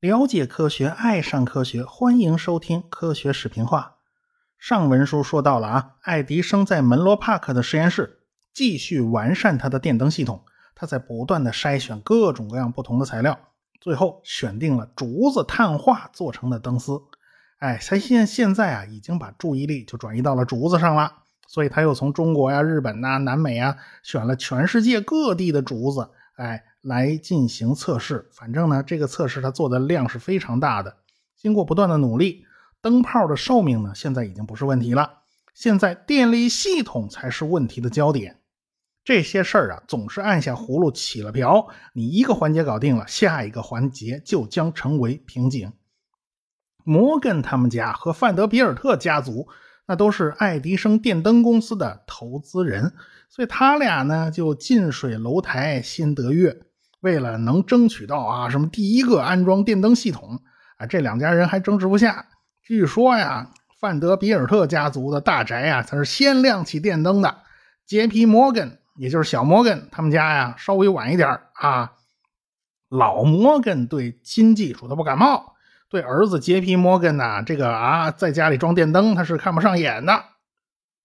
了解科学，爱上科学，欢迎收听科学视频化。上文书说到了啊，爱迪生在门罗帕克的实验室继续完善他的电灯系统，他在不断的筛选各种各样不同的材料，最后选定了竹子碳化做成的灯丝。哎，他现现在啊，已经把注意力就转移到了竹子上了，所以他又从中国呀、日本呐、南美啊选了全世界各地的竹子，哎，来进行测试。反正呢，这个测试他做的量是非常大的。经过不断的努力，灯泡的寿命呢，现在已经不是问题了。现在电力系统才是问题的焦点。这些事儿啊，总是按下葫芦起了瓢，你一个环节搞定了，下一个环节就将成为瓶颈。摩根他们家和范德比尔特家族，那都是爱迪生电灯公司的投资人，所以他俩呢就近水楼台先得月。为了能争取到啊什么第一个安装电灯系统啊，这两家人还争执不下。据说呀，范德比尔特家族的大宅呀，才是先亮起电灯的。杰皮摩根，也就是小摩根他们家呀，稍微晚一点啊。老摩根对新技术他不感冒。对儿子洁癖摩根呐，这个啊，在家里装电灯，他是看不上眼的。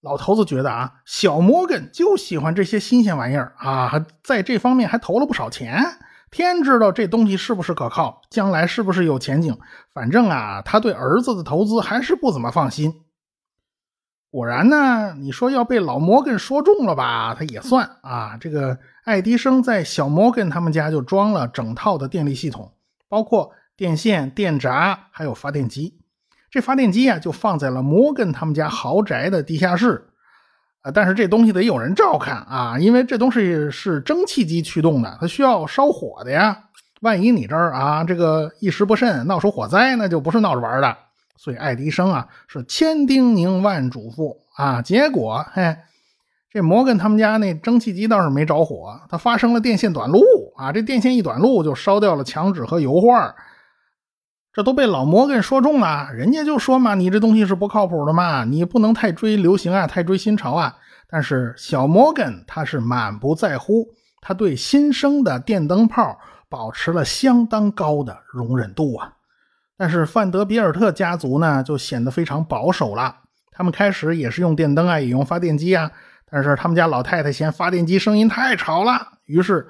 老头子觉得啊，小摩根就喜欢这些新鲜玩意儿啊，在这方面还投了不少钱。天知道这东西是不是可靠，将来是不是有前景。反正啊，他对儿子的投资还是不怎么放心。果然呢，你说要被老摩根说中了吧，他也算啊。这个爱迪生在小摩根他们家就装了整套的电力系统，包括。电线、电闸还有发电机，这发电机啊就放在了摩根他们家豪宅的地下室，啊，但是这东西得有人照看啊，因为这东西是蒸汽机驱动的，它需要烧火的呀。万一你这儿啊这个一时不慎闹出火灾，那就不是闹着玩的。所以爱迪生啊是千叮咛万嘱咐啊，结果嘿，这摩根他们家那蒸汽机倒是没着火，它发生了电线短路啊，这电线一短路就烧掉了墙纸和油画。这都被老摩根说中了，人家就说嘛，你这东西是不靠谱的嘛，你不能太追流行啊，太追新潮啊。但是小摩根他是满不在乎，他对新生的电灯泡保持了相当高的容忍度啊。但是范德比尔特家族呢，就显得非常保守了。他们开始也是用电灯啊，也用发电机啊，但是他们家老太太嫌发电机声音太吵了，于是。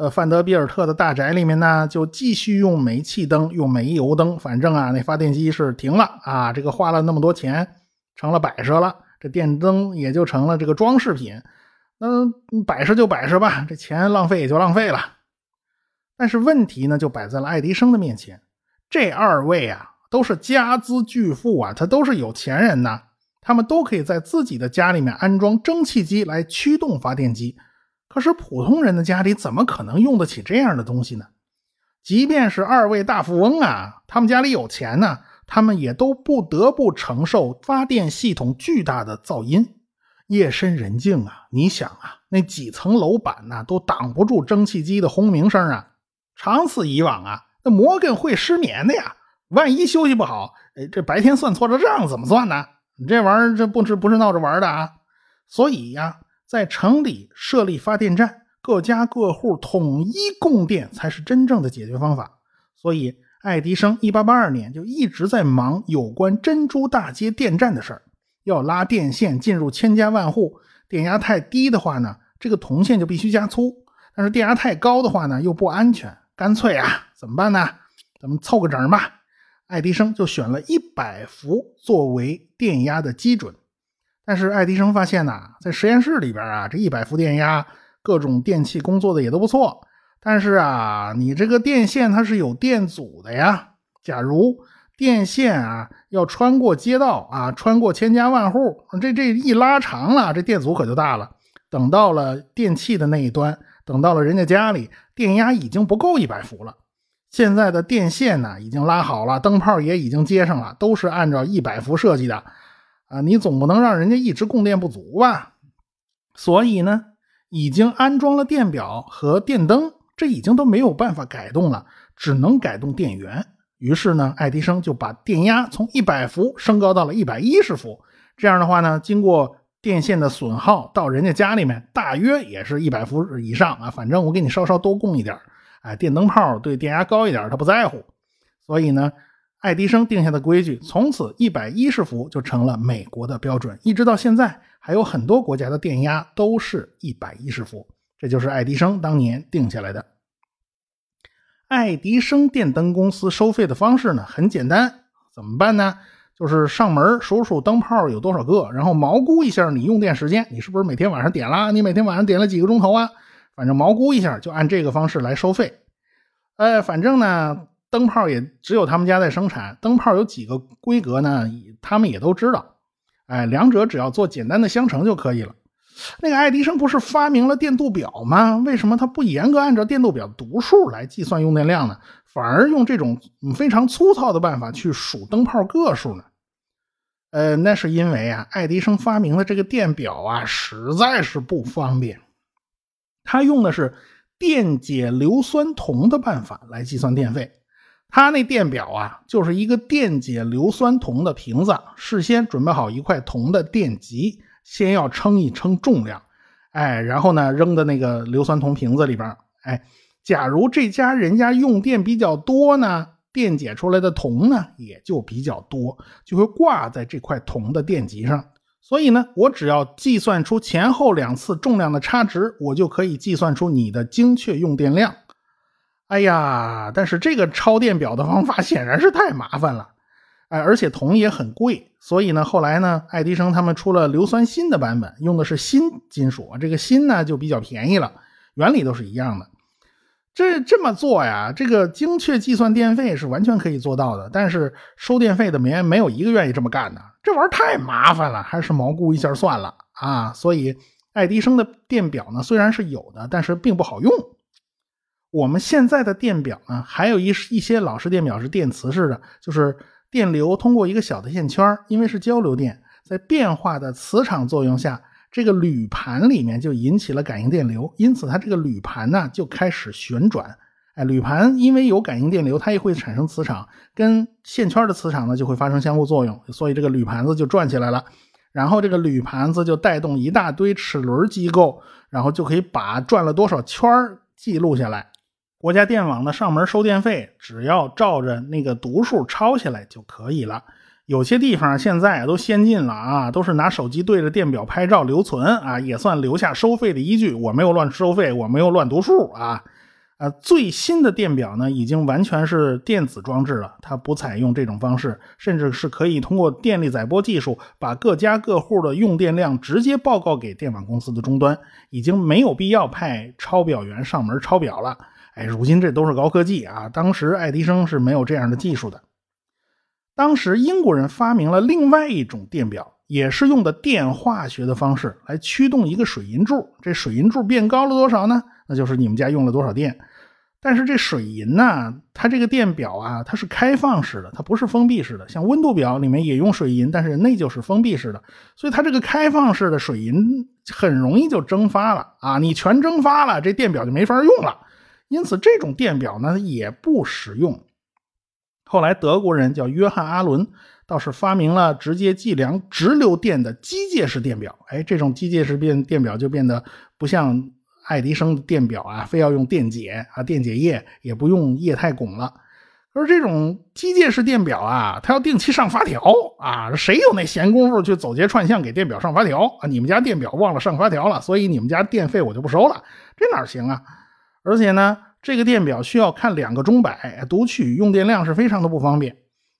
呃，范德比尔特的大宅里面呢，就继续用煤气灯，用煤油灯。反正啊，那发电机是停了啊，这个花了那么多钱，成了摆设了。这电灯也就成了这个装饰品。嗯，摆设就摆设吧，这钱浪费也就浪费了。但是问题呢，就摆在了爱迪生的面前。这二位啊，都是家资巨富啊，他都是有钱人呐，他们都可以在自己的家里面安装蒸汽机来驱动发电机。可是普通人的家里怎么可能用得起这样的东西呢？即便是二位大富翁啊，他们家里有钱呢，他们也都不得不承受发电系统巨大的噪音。夜深人静啊，你想啊，那几层楼板呢，都挡不住蒸汽机的轰鸣声啊。长此以往啊，那摩根会失眠的呀。万一休息不好，哎，这白天算错了账怎么算呢？你这玩意儿这不是不是闹着玩的啊？所以呀。在城里设立发电站，各家各户统一供电才是真正的解决方法。所以，爱迪生1882年就一直在忙有关珍珠大街电站的事儿。要拉电线进入千家万户，电压太低的话呢，这个铜线就必须加粗；但是电压太高的话呢，又不安全。干脆啊，怎么办呢？咱们凑个整吧。爱迪生就选了一百伏作为电压的基准。但是爱迪生发现呐，在实验室里边啊，这一百伏电压，各种电器工作的也都不错。但是啊，你这个电线它是有电阻的呀。假如电线啊要穿过街道啊，穿过千家万户，这这一拉长了，这电阻可就大了。等到了电器的那一端，等到了人家家里，电压已经不够一百伏了。现在的电线呢，已经拉好了，灯泡也已经接上了，都是按照一百伏设计的。啊，你总不能让人家一直供电不足吧？所以呢，已经安装了电表和电灯，这已经都没有办法改动了，只能改动电源。于是呢，爱迪生就把电压从一百伏升高到了一百一十伏。这样的话呢，经过电线的损耗到人家家里面大约也是一百伏以上啊，反正我给你稍稍多供一点哎，电灯泡对电压高一点他不在乎。所以呢，爱迪生定下的规矩，从此一百一十伏就成了美国的标准，一直到现在，还有很多国家的电压都是一百一十伏，这就是爱迪生当年定下来的。爱迪生电灯公司收费的方式呢，很简单，怎么办呢？就是上门数数灯泡有多少个，然后毛估一下你用电时间，你是不是每天晚上点了？你每天晚上点了几个钟头啊？反正毛估一下，就按这个方式来收费。呃，反正呢，灯泡也只有他们家在生产，灯泡有几个规格呢？他们也都知道。哎，两者只要做简单的相乘就可以了。那个爱迪生不是发明了电度表吗？为什么他不严格按照电度表读数来计算用电量呢？反而用这种非常粗糙的办法去数灯泡个数呢？呃，那是因为啊，爱迪生发明的这个电表啊，实在是不方便。他用的是电解硫酸铜的办法来计算电费。他那电表啊，就是一个电解硫酸铜的瓶子，事先准备好一块铜的电极，先要称一称重量，哎，然后呢，扔到那个硫酸铜瓶子里边，哎，假如这家人家用电比较多呢？电解出来的铜呢，也就比较多，就会挂在这块铜的电极上。所以呢，我只要计算出前后两次重量的差值，我就可以计算出你的精确用电量。哎呀，但是这个抄电表的方法 显然是太麻烦了，哎，而且铜也很贵。所以呢，后来呢，爱迪生他们出了硫酸锌的版本，用的是锌金属，这个锌呢就比较便宜了，原理都是一样的。这这么做呀，这个精确计算电费是完全可以做到的，但是收电费的没没有一个愿意这么干的，这玩意儿太麻烦了，还是毛估一下算了啊。所以爱迪生的电表呢，虽然是有的，但是并不好用。我们现在的电表呢，还有一一些老式电表是电磁式的，就是电流通过一个小的线圈，因为是交流电，在变化的磁场作用下。这个铝盘里面就引起了感应电流，因此它这个铝盘呢就开始旋转。哎，铝盘因为有感应电流，它也会产生磁场，跟线圈的磁场呢就会发生相互作用，所以这个铝盘子就转起来了。然后这个铝盘子就带动一大堆齿轮机构，然后就可以把转了多少圈记录下来。国家电网的上门收电费，只要照着那个读数抄下来就可以了。有些地方现在都先进了啊，都是拿手机对着电表拍照留存啊，也算留下收费的依据。我没有乱收费，我没有乱读数啊。呃，最新的电表呢，已经完全是电子装置了，它不采用这种方式，甚至是可以通过电力载波技术，把各家各户的用电量直接报告给电网公司的终端，已经没有必要派抄表员上门抄表了。哎，如今这都是高科技啊，当时爱迪生是没有这样的技术的。当时英国人发明了另外一种电表，也是用的电化学的方式来驱动一个水银柱。这水银柱变高了多少呢？那就是你们家用了多少电。但是这水银呢，它这个电表啊，它是开放式的，它不是封闭式的。像温度表里面也用水银，但是那就是封闭式的。所以它这个开放式的水银很容易就蒸发了啊！你全蒸发了，这电表就没法用了。因此，这种电表呢也不实用。后来，德国人叫约翰·阿伦，倒是发明了直接计量直流电的机械式电表。哎，这种机械式变电表就变得不像爱迪生的电表啊，非要用电解啊，电解液也不用液态汞了。而这种机械式电表啊，它要定期上发条啊，谁有那闲工夫去走街串巷给电表上发条啊？你们家电表忘了上发条了，所以你们家电费我就不收了，这哪行啊？而且呢？这个电表需要看两个钟摆读取，用电量是非常的不方便，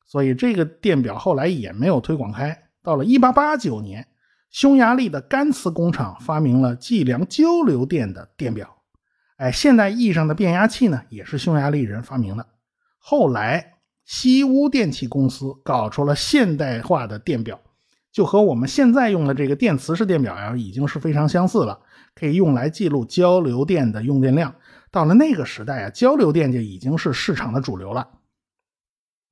所以这个电表后来也没有推广开。到了1889年，匈牙利的甘茨工厂发明了计量交流电的电表。哎，现代意义上的变压器呢，也是匈牙利人发明的。后来，西屋电器公司搞出了现代化的电表，就和我们现在用的这个电磁式电表呀，已经是非常相似了，可以用来记录交流电的用电量。到了那个时代啊，交流电就已经是市场的主流了。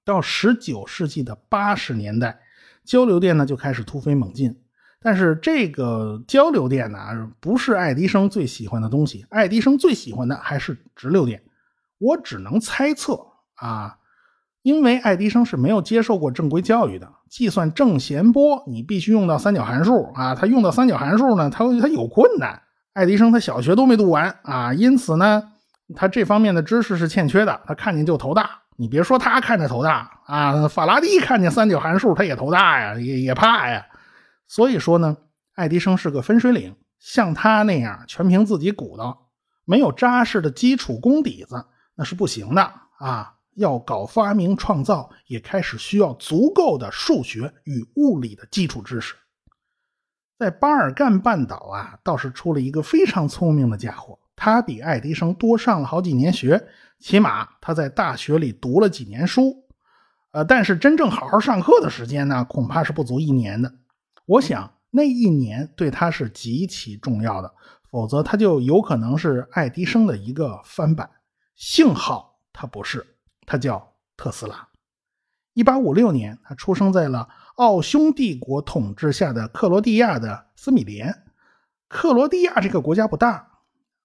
到十九世纪的八十年代，交流电呢就开始突飞猛进。但是这个交流电呢，不是爱迪生最喜欢的东西。爱迪生最喜欢的还是直流电。我只能猜测啊，因为爱迪生是没有接受过正规教育的，计算正弦波你必须用到三角函数啊，他用到三角函数呢，他他有困难。爱迪生他小学都没读完啊，因此呢，他这方面的知识是欠缺的，他看见就头大。你别说他看着头大啊，法拉第看见三角函数他也头大呀，也也怕呀。所以说呢，爱迪生是个分水岭，像他那样全凭自己鼓捣，没有扎实的基础功底子，那是不行的啊。要搞发明创造，也开始需要足够的数学与物理的基础知识。在巴尔干半岛啊，倒是出了一个非常聪明的家伙，他比爱迪生多上了好几年学。起码他在大学里读了几年书，呃，但是真正好好上课的时间呢，恐怕是不足一年的。我想那一年对他是极其重要的，否则他就有可能是爱迪生的一个翻版。幸好他不是，他叫特斯拉。一八五六年，他出生在了奥匈帝国统治下的克罗地亚的斯米连。克罗地亚这个国家不大。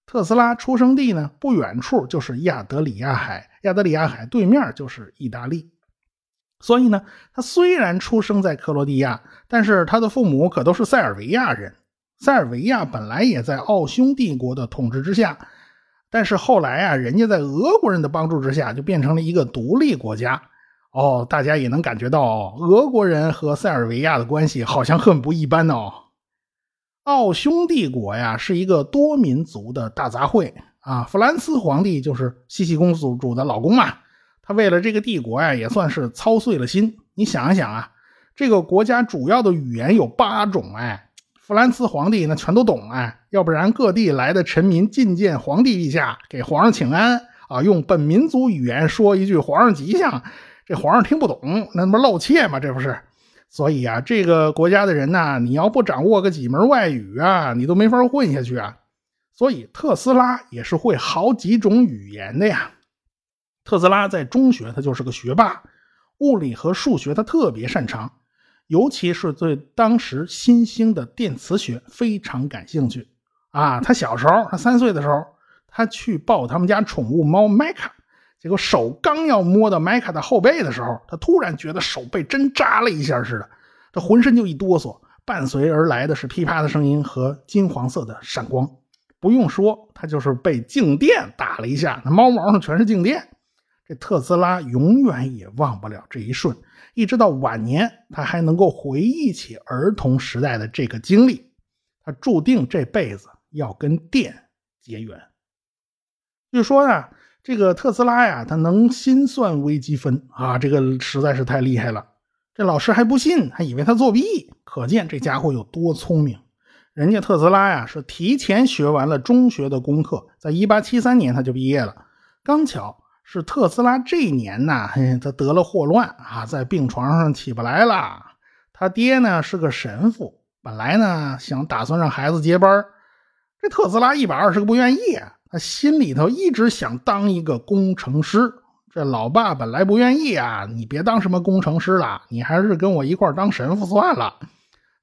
特斯拉出生地呢，不远处就是亚德里亚海，亚德里亚海对面就是意大利。所以呢，他虽然出生在克罗地亚，但是他的父母可都是塞尔维亚人。塞尔维亚本来也在奥匈帝国的统治之下，但是后来啊，人家在俄国人的帮助之下，就变成了一个独立国家。哦，大家也能感觉到，俄国人和塞尔维亚的关系好像很不一般哦。奥匈帝国呀，是一个多民族的大杂烩啊。弗兰茨皇帝就是茜茜公主主的老公嘛，他为了这个帝国呀，也算是操碎了心。你想一想啊，这个国家主要的语言有八种，哎，弗兰茨皇帝那全都懂哎，要不然各地来的臣民觐见皇帝陛下，给皇上请安啊，用本民族语言说一句“皇上吉祥”，这皇上听不懂，那不露怯吗？这不是？所以啊，这个国家的人呐，你要不掌握个几门外语啊，你都没法混下去啊。所以特斯拉也是会好几种语言的呀。特斯拉在中学他就是个学霸，物理和数学他特别擅长，尤其是对当时新兴的电磁学非常感兴趣啊。他小时候，他三岁的时候，他去抱他们家宠物猫麦卡。结果手刚要摸到麦卡的后背的时候，他突然觉得手被针扎了一下似的，他浑身就一哆嗦，伴随而来的是噼啪的声音和金黄色的闪光。不用说，他就是被静电打了一下，那猫毛上全是静电。这特斯拉永远也忘不了这一瞬，一直到晚年，他还能够回忆起儿童时代的这个经历。他注定这辈子要跟电结缘。据说呢。这个特斯拉呀，他能心算微积分啊，这个实在是太厉害了。这老师还不信，还以为他作弊，可见这家伙有多聪明。人家特斯拉呀，是提前学完了中学的功课，在一八七三年他就毕业了。刚巧是特斯拉这一年呢，他得了霍乱啊，在病床上起不来了。他爹呢是个神父，本来呢想打算让孩子接班，这特斯拉一百二十个不愿意。他心里头一直想当一个工程师，这老爸本来不愿意啊，你别当什么工程师了，你还是跟我一块当神父算了。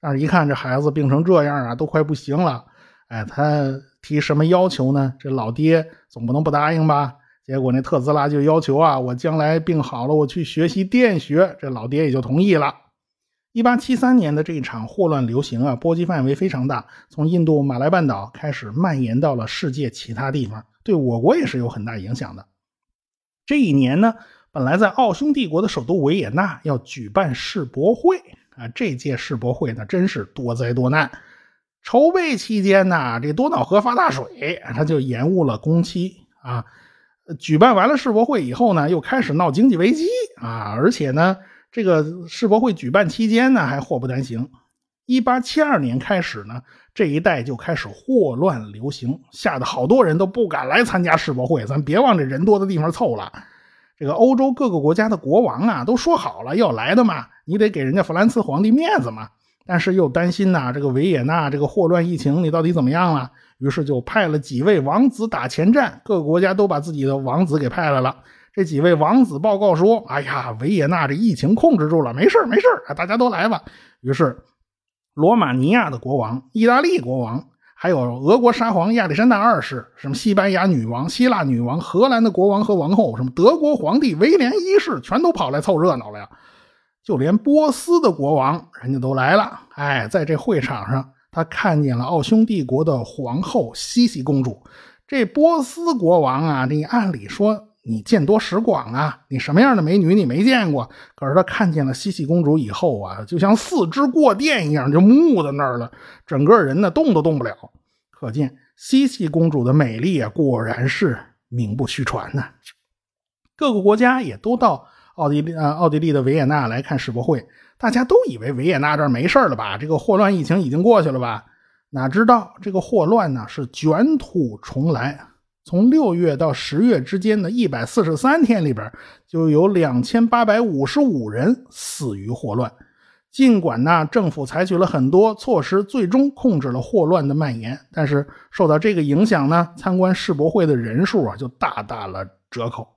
但是，一看这孩子病成这样啊，都快不行了，哎，他提什么要求呢？这老爹总不能不答应吧？结果那特斯拉就要求啊，我将来病好了，我去学习电学，这老爹也就同意了。一八七三年的这一场霍乱流行啊，波及范围非常大，从印度马来半岛开始蔓延到了世界其他地方，对我国也是有很大影响的。这一年呢，本来在奥匈帝国的首都维也纳要举办世博会啊，这届世博会呢真是多灾多难。筹备期间呢，这多瑙河发大水，它就延误了工期啊。举办完了世博会以后呢，又开始闹经济危机啊，而且呢。这个世博会举办期间呢，还祸不单行。一八七二年开始呢，这一带就开始霍乱流行，吓得好多人都不敢来参加世博会。咱别往这人多的地方凑了。这个欧洲各个国家的国王啊，都说好了要来的嘛，你得给人家弗兰茨皇帝面子嘛。但是又担心呐，这个维也纳这个霍乱疫情，你到底怎么样了？于是就派了几位王子打前站，各个国家都把自己的王子给派来了。这几位王子报告说：“哎呀，维也纳这疫情控制住了，没事没事大家都来吧。”于是，罗马尼亚的国王、意大利国王，还有俄国沙皇亚历山大二世，什么西班牙女王、希腊女王、荷兰的国王和王后，什么德国皇帝威廉一世，全都跑来凑热闹了呀。就连波斯的国王，人家都来了。哎，在这会场上，他看见了奥匈帝国的皇后西西公主。这波斯国王啊，你按理说你见多识广啊，你什么样的美女你没见过？可是他看见了西西公主以后啊，就像四肢过电一样，就木在那儿了，整个人呢动都动不了。可见西西公主的美丽啊，果然是名不虚传呐。各个国家也都到。奥地利啊，奥地利的维也纳来看世博会，大家都以为维也纳这儿没事了吧？这个霍乱疫情已经过去了吧？哪知道这个霍乱呢是卷土重来。从六月到十月之间的一百四十三天里边，就有两千八百五十五人死于霍乱。尽管呢，政府采取了很多措施，最终控制了霍乱的蔓延，但是受到这个影响呢，参观世博会的人数啊就大打了折扣。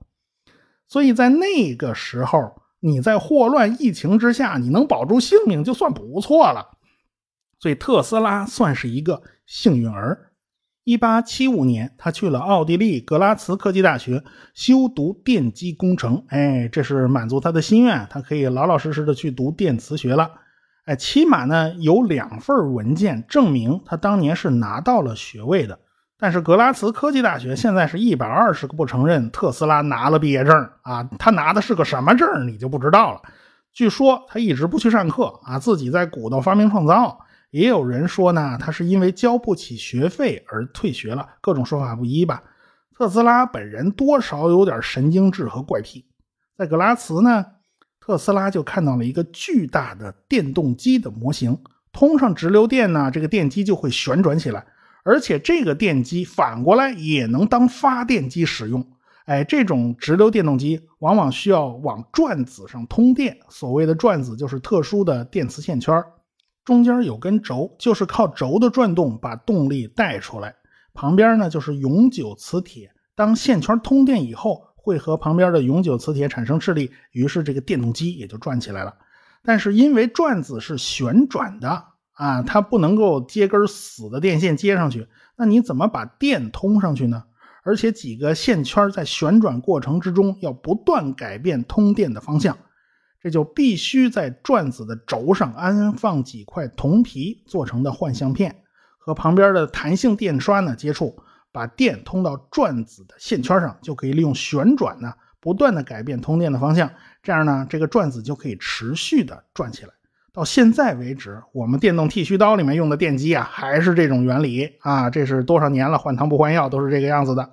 所以在那个时候，你在霍乱疫情之下，你能保住性命就算不错了。所以特斯拉算是一个幸运儿。一八七五年，他去了奥地利格拉茨科技大学修读电机工程。哎，这是满足他的心愿，他可以老老实实的去读电磁学了。哎，起码呢有两份文件证明他当年是拿到了学位的。但是格拉茨科技大学现在是一百二十个不承认特斯拉拿了毕业证啊，他拿的是个什么证你就不知道了。据说他一直不去上课啊，自己在鼓捣发明创造。也有人说呢，他是因为交不起学费而退学了，各种说法不一吧。特斯拉本人多少有点神经质和怪癖。在格拉茨呢，特斯拉就看到了一个巨大的电动机的模型，通上直流电呢，这个电机就会旋转起来。而且这个电机反过来也能当发电机使用。哎，这种直流电动机往往需要往转子上通电。所谓的转子就是特殊的电磁线圈，中间有根轴，就是靠轴的转动把动力带出来。旁边呢就是永久磁铁，当线圈通电以后，会和旁边的永久磁铁产生斥力，于是这个电动机也就转起来了。但是因为转子是旋转的。啊，它不能够接根死的电线接上去，那你怎么把电通上去呢？而且几个线圈在旋转过程之中要不断改变通电的方向，这就必须在转子的轴上安放几块铜皮做成的幻相片，和旁边的弹性电刷呢接触，把电通到转子的线圈上，就可以利用旋转呢不断的改变通电的方向，这样呢这个转子就可以持续的转起来。到现在为止，我们电动剃须刀里面用的电机啊，还是这种原理啊。这是多少年了，换汤不换药，都是这个样子的。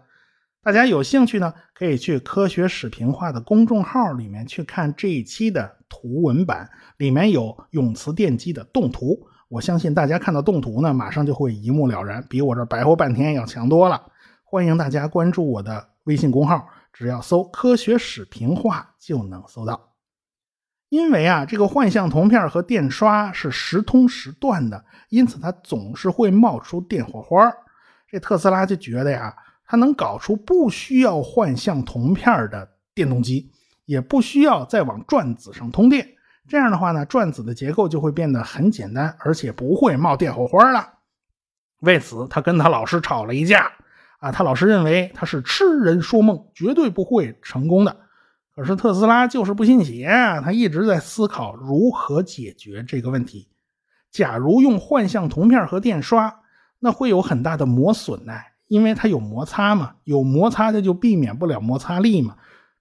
大家有兴趣呢，可以去科学史评化的公众号里面去看这一期的图文版，里面有永磁电机的动图。我相信大家看到动图呢，马上就会一目了然，比我这白活半天要强多了。欢迎大家关注我的微信公号，只要搜“科学史评话”就能搜到。因为啊，这个幻象铜片和电刷是时通时断的，因此它总是会冒出电火花。这特斯拉就觉得呀，它能搞出不需要幻象铜片的电动机，也不需要再往转子上通电。这样的话呢，转子的结构就会变得很简单，而且不会冒电火花了。为此，他跟他老师吵了一架。啊，他老师认为他是痴人说梦，绝对不会成功的。可是特斯拉就是不信邪！他一直在思考如何解决这个问题。假如用幻象铜片和电刷，那会有很大的磨损呢，因为它有摩擦嘛，有摩擦它就避免不了摩擦力嘛，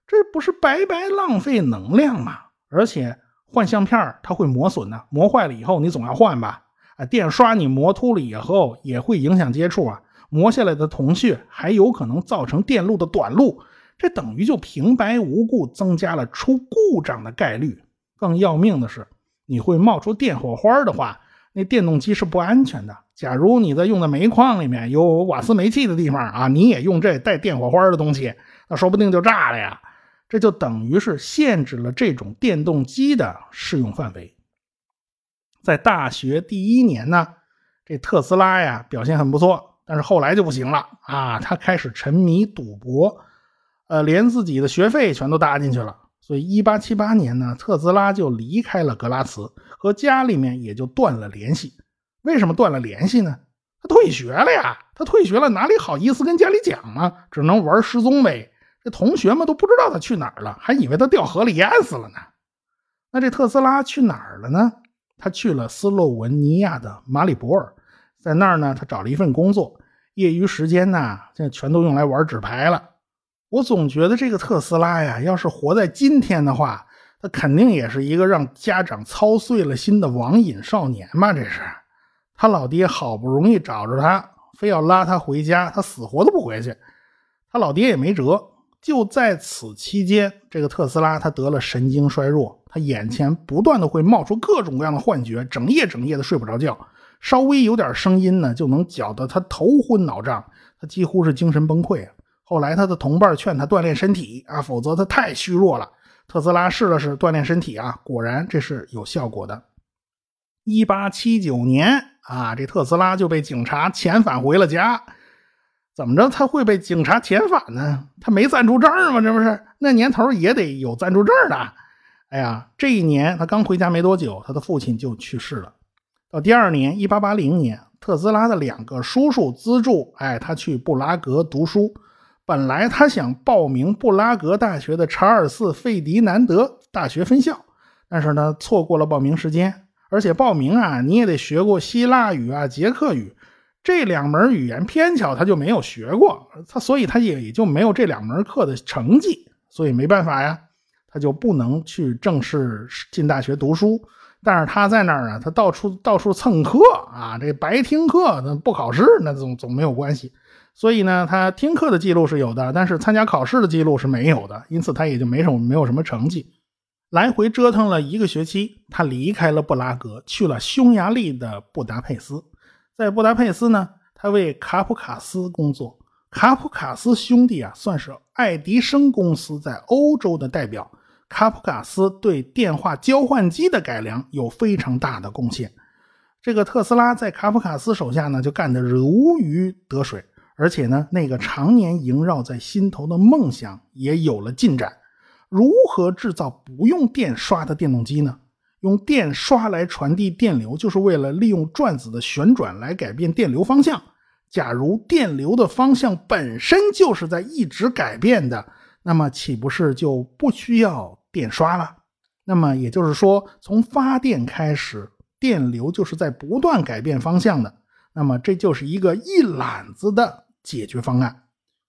这不是白白浪费能量吗？而且换相片它会磨损呢，磨坏了以后你总要换吧？啊，电刷你磨秃了以后也会影响接触啊，磨下来的铜屑还有可能造成电路的短路。这等于就平白无故增加了出故障的概率。更要命的是，你会冒出电火花的话，那电动机是不安全的。假如你在用的煤矿里面有瓦斯煤气的地方啊，你也用这带电火花的东西，那说不定就炸了呀。这就等于是限制了这种电动机的适用范围。在大学第一年呢，这特斯拉呀表现很不错，但是后来就不行了啊，他开始沉迷赌博。呃，连自己的学费全都搭进去了，所以一八七八年呢，特斯拉就离开了格拉茨，和家里面也就断了联系。为什么断了联系呢？他退学了呀！他退学了，哪里好意思跟家里讲呢？只能玩失踪呗。这同学们都不知道他去哪儿了，还以为他掉河里淹死了呢。那这特斯拉去哪儿了呢？他去了斯洛文尼亚的马里博尔，在那儿呢，他找了一份工作，业余时间呢，现在全都用来玩纸牌了。我总觉得这个特斯拉呀，要是活在今天的话，他肯定也是一个让家长操碎了心的网瘾少年嘛。这是他老爹好不容易找着他，非要拉他回家，他死活都不回去。他老爹也没辙。就在此期间，这个特斯拉他得了神经衰弱，他眼前不断的会冒出各种各样的幻觉，整夜整夜的睡不着觉，稍微有点声音呢，就能搅得他头昏脑胀，他几乎是精神崩溃啊。后来他的同伴劝他锻炼身体啊，否则他太虚弱了。特斯拉试了试锻炼身体啊，果然这是有效果的。一八七九年啊，这特斯拉就被警察遣返回了家。怎么着他会被警察遣返呢？他没暂住证吗？这不是那年头也得有暂住证的。哎呀，这一年他刚回家没多久，他的父亲就去世了。到第二年，一八八零年，特斯拉的两个叔叔资助，哎，他去布拉格读书。本来他想报名布拉格大学的查尔斯·费迪南德大学分校，但是呢，错过了报名时间。而且报名啊，你也得学过希腊语啊、捷克语。这两门语言偏巧他就没有学过，他所以他也也就没有这两门课的成绩，所以没办法呀，他就不能去正式进大学读书。但是他在那儿啊，他到处到处蹭课啊，这白听课，那不考试那总总没有关系。所以呢，他听课的记录是有的，但是参加考试的记录是没有的，因此他也就没什么没有什么成绩。来回折腾了一个学期，他离开了布拉格，去了匈牙利的布达佩斯。在布达佩斯呢，他为卡普卡斯工作。卡普卡斯兄弟啊，算是爱迪生公司在欧洲的代表。卡普卡斯对电话交换机的改良有非常大的贡献。这个特斯拉在卡普卡斯手下呢，就干得如鱼得水，而且呢，那个常年萦绕在心头的梦想也有了进展。如何制造不用电刷的电动机呢？用电刷来传递电流，就是为了利用转子的旋转来改变电流方向。假如电流的方向本身就是在一直改变的，那么岂不是就不需要电刷了？那么也就是说，从发电开始，电流就是在不断改变方向的。那么这就是一个一揽子的解决方案。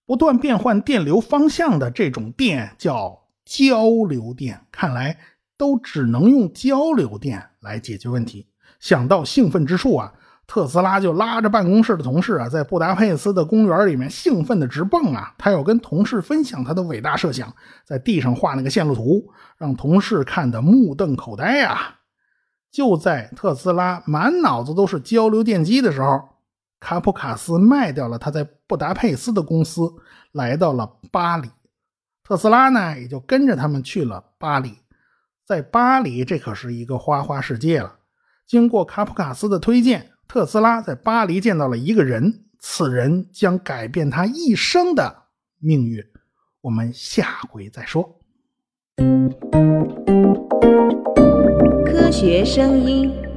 不断变换电流方向的这种电叫交流电。看来。都只能用交流电来解决问题。想到兴奋之处啊，特斯拉就拉着办公室的同事啊，在布达佩斯的公园里面兴奋的直蹦啊。他要跟同事分享他的伟大设想，在地上画那个线路图，让同事看得目瞪口呆啊。就在特斯拉满脑子都是交流电机的时候，卡普卡斯卖掉了他在布达佩斯的公司，来到了巴黎。特斯拉呢，也就跟着他们去了巴黎。在巴黎，这可是一个花花世界了。经过卡普卡斯的推荐，特斯拉在巴黎见到了一个人，此人将改变他一生的命运。我们下回再说。科学声音。